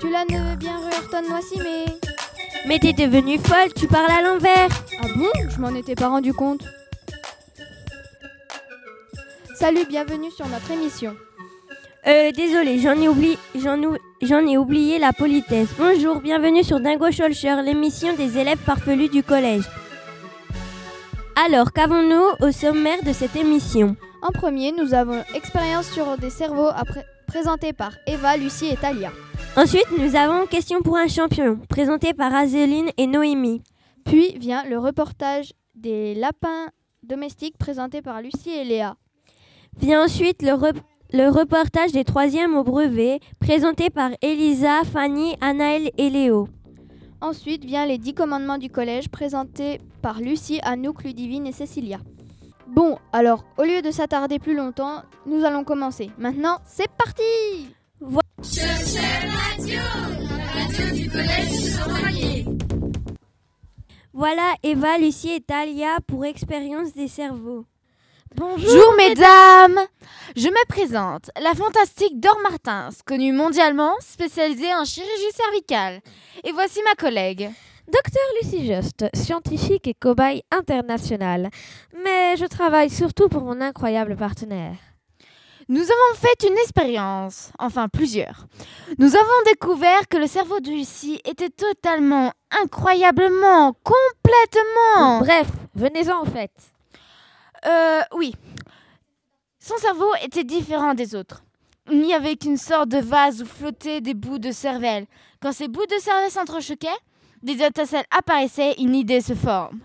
Tu la ne bien rue Noisy, mais... Mais t'es devenue folle, tu parles à l'envers. Ah bon? Je m'en étais pas rendu compte. Salut, bienvenue sur notre émission. Euh, désolé, j'en ai, oublié, j'en, ai oublié la politesse. Bonjour, bienvenue sur Dingo Scholcher, l'émission des élèves farfelus du collège. Alors, qu'avons-nous au sommaire de cette émission En premier, nous avons expérience sur des cerveaux présentés par Eva, Lucie et Talia. Ensuite, nous avons Question pour un champion, présenté par Azéline et Noémie. Puis vient le reportage des lapins domestiques, présenté par Lucie et Léa. Vient ensuite le, le reportage des troisièmes au brevet, présenté par Elisa, Fanny, Anaël et Léo. Ensuite vient les dix commandements du collège, présentés par Lucie, Anouk, Ludivine et Cécilia. Bon, alors, au lieu de s'attarder plus longtemps, nous allons commencer. Maintenant, c'est parti voilà. Voilà Eva, Lucie et Talia pour Expérience des cerveaux. Bonjour mesdames Je me présente, la fantastique Dor Martins, connue mondialement, spécialisée en chirurgie cervicale. Et voici ma collègue. Docteur Lucie Just, scientifique et cobaye internationale. Mais je travaille surtout pour mon incroyable partenaire. Nous avons fait une expérience, enfin plusieurs. Nous avons découvert que le cerveau de Lucie était totalement, incroyablement, complètement... Bref, venez-en en fait. Euh, oui. Son cerveau était différent des autres. Il n'y avait qu'une sorte de vase où flottaient des bouts de cervelle. Quand ces bouts de cervelle s'entrechoquaient, des étincelles apparaissaient, une idée se forme.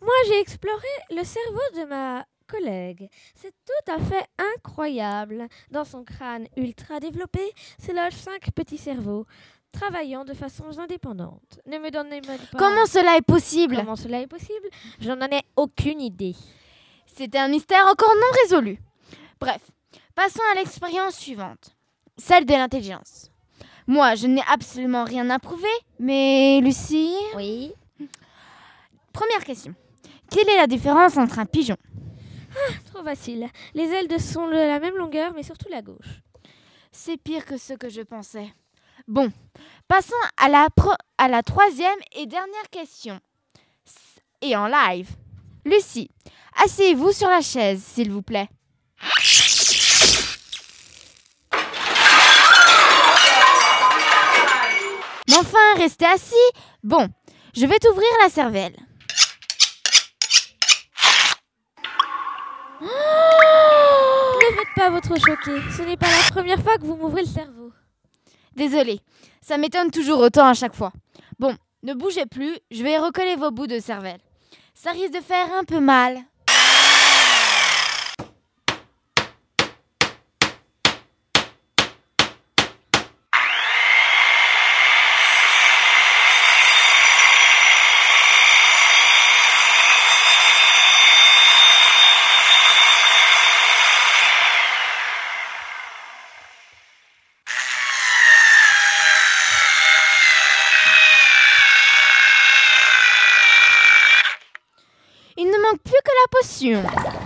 Moi, j'ai exploré le cerveau de ma collègue. C'est tout à fait incroyable. Dans son crâne ultra développé se logent cinq petits cerveaux travaillant de façon indépendante. Ne me donnez pas. Comment cela est possible? Comment cela est possible? Je n'en ai aucune idée. C'était un mystère encore non résolu. Bref, passons à l'expérience suivante, celle de l'intelligence. Moi, je n'ai absolument rien à prouver, mais Lucie Oui. Première question. Quelle est la différence entre un pigeon? Ah, trop facile. Les ailes sont de la même longueur, mais surtout la gauche. C'est pire que ce que je pensais. Bon, passons à la, à la troisième et dernière question. Et en live. Lucie, asseyez-vous sur la chaise, s'il vous plaît. Mais enfin, restez assis. Bon, je vais t'ouvrir la cervelle. ne faites pas votre choqué. Ce n'est pas la première fois que vous m'ouvrez le cerveau. Désolée, ça m'étonne toujours autant à chaque fois. Bon, ne bougez plus, je vais recoller vos bouts de cervelle. Ça risque de faire un peu mal. assume.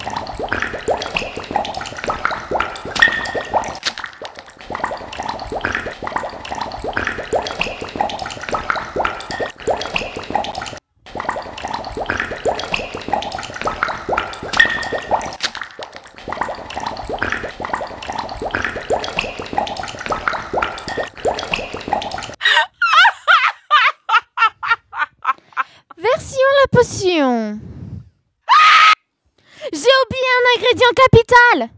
Un ingrédient capital.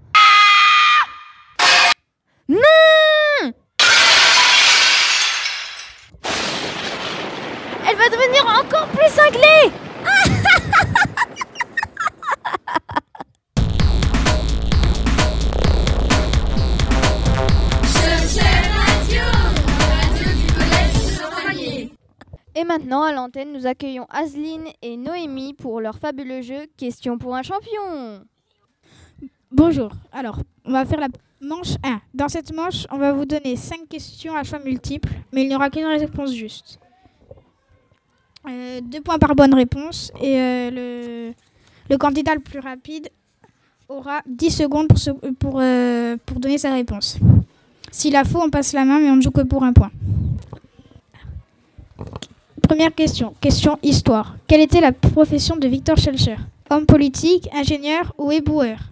Non. Elle va devenir encore plus cinglée. Et maintenant, à l'antenne, nous accueillons Aseline et Noémie pour leur fabuleux jeu Question pour un champion. Bonjour. Alors, on va faire la manche 1. Dans cette manche, on va vous donner 5 questions à choix multiples, mais il n'y aura qu'une réponse juste. Euh, deux points par bonne réponse et euh, le, candidat le plus rapide aura 10 secondes pour, euh, pour donner sa réponse. S'il a faux, on passe la main, mais on ne joue que pour un point. Première question. Question histoire. Quelle était la profession de Victor Schellcher Homme politique, ingénieur ou éboueur?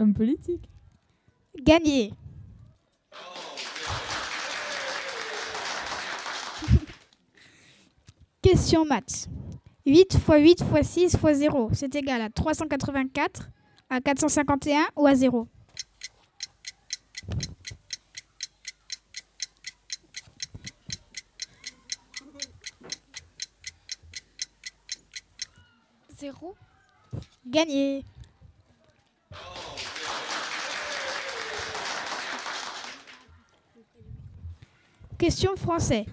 Homme politique. Gagné. Question maths. 8 x 8 x 6 x 0, c'est égal à 384, à 451 ou à 0 Zéro. Gagné. Question français.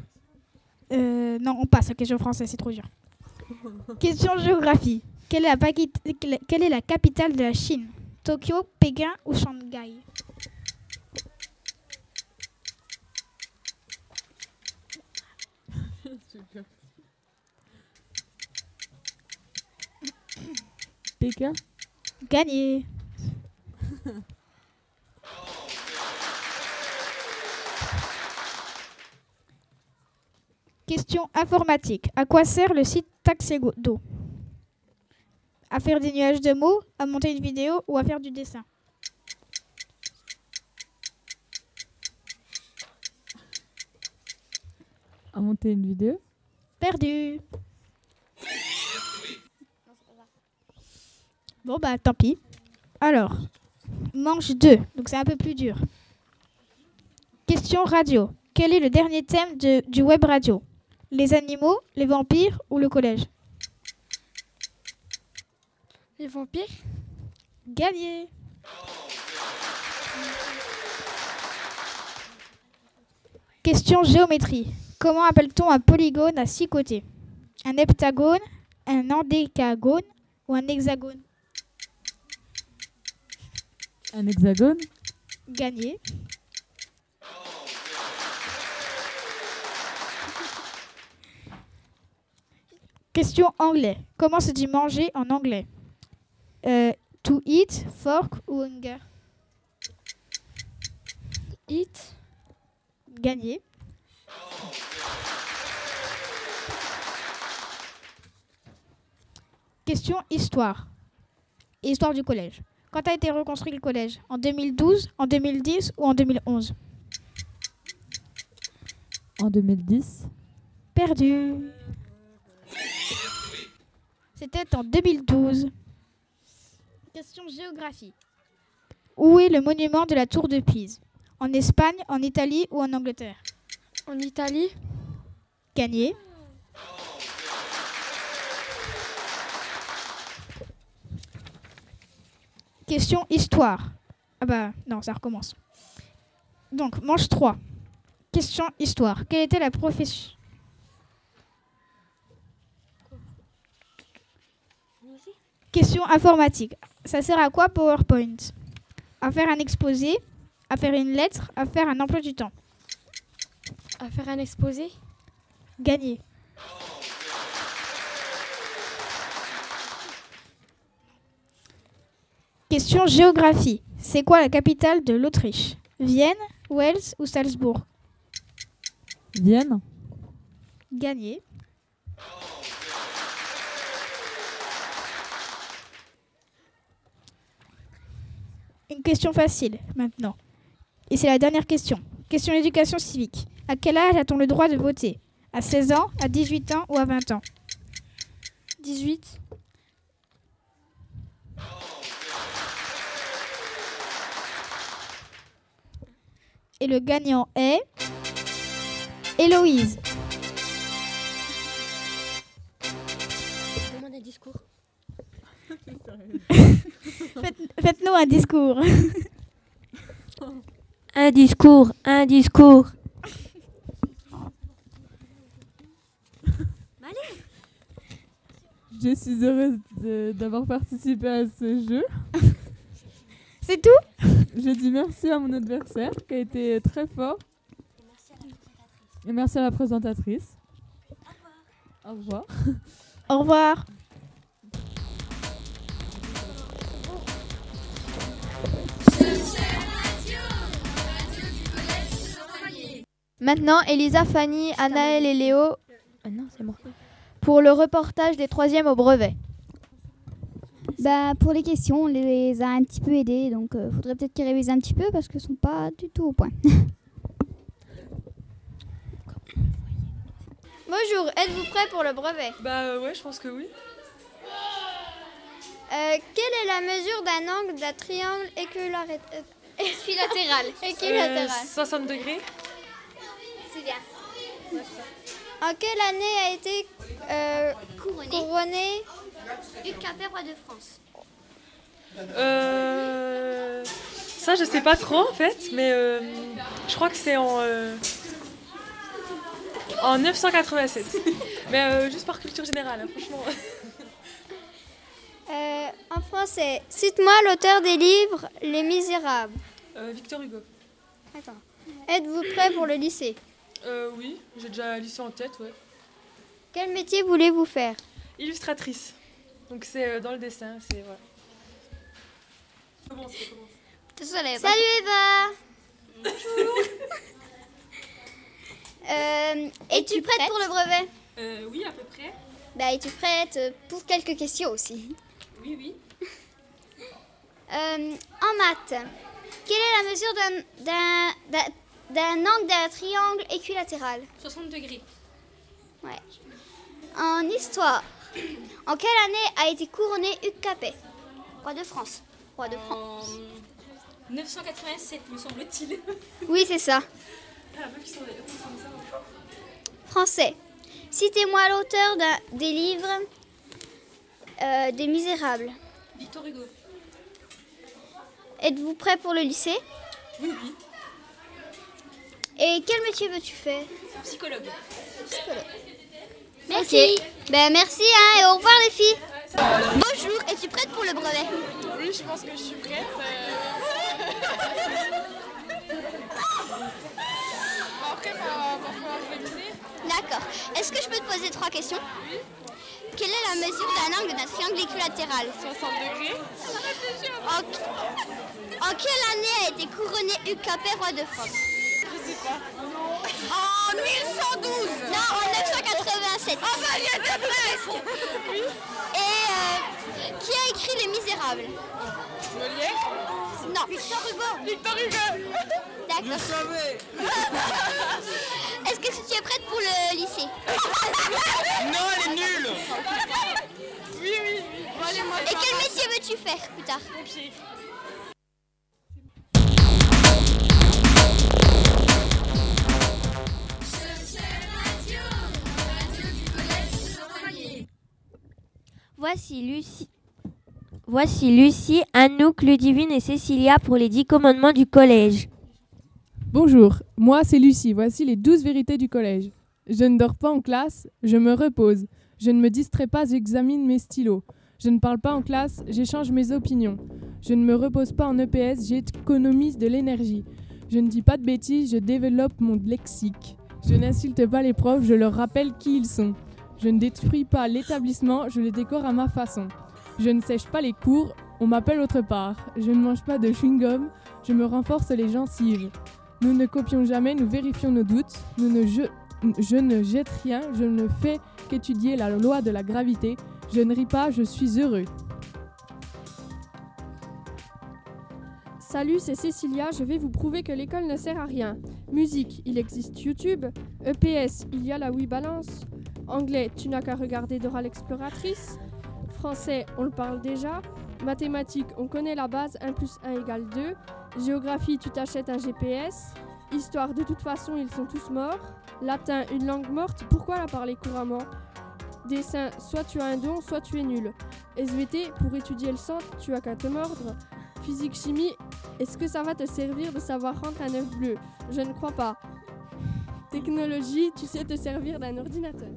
Euh, non, on passe à question français, c'est trop dur. Question géographie. Quelle est, la quelle est la capitale de la Chine? Tokyo, Pékin ou Shanghai? Pékin? Gagné. Question informatique. À quoi sert le site Taxego À faire des nuages de mots, à monter une vidéo ou à faire du dessin? À monter une vidéo? Perdu. Bon bah tant pis. Alors, manche 2, donc c'est un peu plus dur. Question radio. Quel est le dernier thème de- du web radio? Les animaux, les vampires ou le collège? Les vampires Gagné. Question géométrie. Comment appelle-t-on un polygone à six côtés? Un heptagone, un endécagone ou un hexagone? Un hexagone. Gagné. Question anglais. Comment se dit manger en anglais? Euh, To eat, fork ou hunger? Hit. Gagné. Question histoire. Histoire du collège. Quand a été reconstruit le collège? En 2012, en 2010 ou en 2011 En 2010. Perdu. C'était en 2012. Question géographie. Où est le monument de la tour de Pise? En Espagne, en Italie ou en Angleterre? En Italie Gagné. Question histoire. Ah bah non, ça recommence. Donc, manche 3. Question histoire. Quelle était la profession Question informatique. Ça sert à quoi PowerPoint? À faire un exposé, à faire une lettre, à faire un emploi du temps. À faire un exposé? Gagné. Question géographie. C'est quoi la capitale de l'Autriche? Vienne, Wells ou Salzbourg? Vienne. Gagné. Une question facile maintenant. Et c'est la dernière question. Question d'éducation civique. À quel âge a-t-on le droit de voter? À 16 ans, à 18 ans ou à 20 ans? 18 Et le gagnant est? Héloïse. Demande un discours. Faites- Faites-nous un discours. Un discours, un discours. Je suis heureuse d'avoir participé à ce jeu. C'est tout? Je dis merci à mon adversaire qui a été très fort. Et merci à la présentatrice. Au revoir. Au revoir. Maintenant, Elisa, Fanny, Anaël et Léo. Ah non, c'est moi. Pour le reportage des troisièmes au brevet. Bah, pour les questions, on les a un petit peu aidés, donc il faudrait peut-être qu'ils révisent un petit peu parce qu'ils sont pas du tout au point. Bonjour, êtes-vous prêts pour le brevet? Bah euh, ouais, je pense que oui. Euh, Quelle est la mesure d'un angle d'un triangle équilatéral Équilatéral? Euh, 60 degrés. En quelle année a été euh, couronné Hugues Capet, roi de France. Euh, ça, je sais pas trop en fait, mais euh, je crois que c'est en, euh, en 987. mais euh, juste par culture générale, hein, franchement. Euh, En français, cite-moi l'auteur des livres Les Misérables. Euh, Victor Hugo. D'accord. Êtes-vous prêt pour le lycée? Euh, oui, j'ai déjà lu ça en tête, ouais. Quel métier voulez-vous faire? Illustratrice. Donc c'est euh, dans le dessin, c'est voilà. Commence, commence. Salut Eva Euh, Es-tu prête pour le brevet? Euh, oui, à peu près. Bah, es-tu prête pour quelques questions aussi? Oui, oui. Euh, En maths, quelle est la mesure d'un- d'un angle d'un triangle équilatéral 60 degrés. En histoire, en quelle année a été couronné Hugues Capet? Roi de France. Roi de France. 987, me semble-t-il. Oui, c'est ça. Ah. Français. Citez-moi l'auteur des livres euh, des Misérables. Victor Hugo. Êtes-vous prêt pour le lycée? Oui, oui. Et quel métier veux-tu faire? Psychologue. Merci. Ben merci hein, et au revoir les filles. Bonjour, es-tu prête pour le brevet? Oui, je pense que je suis prête. Après, il va falloir réviser. D'accord. Est-ce que je peux te poser trois questions? Quelle est la mesure d'un angle d'un triangle équilatéral? 60 degrés. en... en quelle année a été couronné Capet, roi de France? En 1112 Non, en 987 Ah bah, il y a de presque. Et euh, qui a écrit Les Misérables? Molière. Non, Victor Hugo. Victor Hugo. D'accord. Est-ce que tu es prête pour le lycée? Non, elle est nulle. Oui, oui, oui. Bon, allez, moi, Et quel métier veux-tu faire plus tard? Pompier. Voici Lucie. Voici Lucie, Anouk, Ludivine et Cécilia pour les dix commandements du collège. Bonjour, moi c'est Lucie, voici les douze vérités du collège. Je ne dors pas en classe, je me repose. Je ne me distrais pas, j'examine mes stylos. Je ne parle pas en classe, j'échange mes opinions. Je ne me repose pas en EPS, j'économise de l'énergie. Je ne dis pas de bêtises, je développe mon lexique. Je n'insulte pas les profs, je leur rappelle qui ils sont. Je ne détruis pas l'établissement, je le décore à ma façon. Je ne sèche pas les cours, on m'appelle autre part. Je ne mange pas de chewing-gum, je me renforce les gencives. Nous ne copions jamais, nous vérifions nos doutes. Je, je ne jette rien, je ne fais qu'étudier la loi de la gravité. Je ne ris pas, je suis heureux. Salut, c'est Cécilia, je vais vous prouver que l'école ne sert à rien. Musique, il existe YouTube. EPS, il y a la Wii Balance. Anglais, tu n'as qu'à regarder Dora l'exploratrice. Français, on le parle déjà. Mathématiques, on connaît la base, 1 plus 1 égale 2. Géographie, tu t'achètes un GPS. Histoire, de toute façon, ils sont tous morts. Latin, une langue morte, pourquoi la parler couramment? Dessin, soit tu as un don, soit tu es nul. SVT, pour étudier le sang, tu as qu'à te mordre. Physique, chimie, est-ce que ça va te servir de savoir rendre un œuf bleu? Je ne crois pas. Technologie, tu sais te servir d'un ordinateur.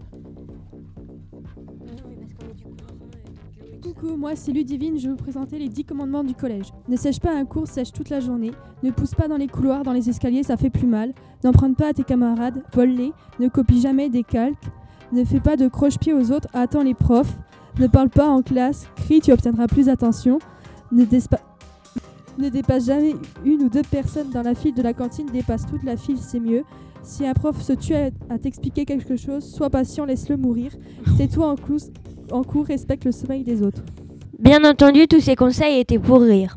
Coucou, moi c'est Ludivine, je vais vous présenter les 10 commandements du collège. Ne sèche pas un cours, sèche toute la journée. Ne pousse pas dans les couloirs, dans les escaliers, ça fait plus mal. N'emprunte pas à tes camarades, vole-les. Ne copie jamais des calques. Ne fais pas de croche-pied aux autres, attends les profs. Ne parle pas en classe, crie, tu obtiendras plus d'attention. Ne, dépasse jamais une ou deux personnes dans la file de la cantine, dépasse toute la file, c'est mieux. Si un prof se tue à, à t'expliquer quelque chose, sois patient, laisse-le mourir. Tais-toi en, clous- en cours, respecte le sommeil des autres. Bien entendu, tous ces conseils étaient pour rire.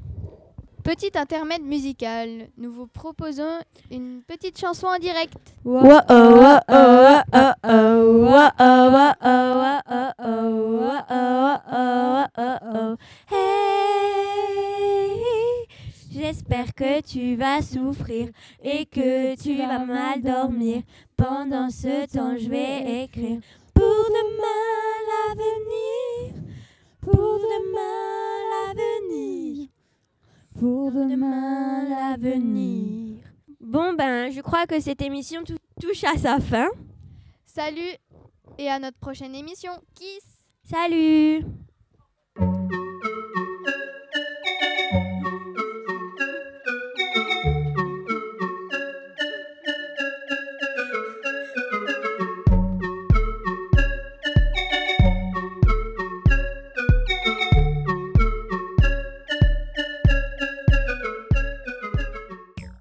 Petit intermède musical. Nous vous proposons une petite chanson en direct. Oh, oh, oh, oh, oh, oh, oh, oh, oh, oh, oh, oh. Hey, J'espère que tu vas souffrir et que tu vas mal dormir. Pendant ce temps, je vais écrire pour demain l'avenir. Pour demain l'avenir. Pour demain l'avenir. Bon ben, je crois que cette émission tou- touche à sa fin. Salut et à notre prochaine émission. Kiss Salut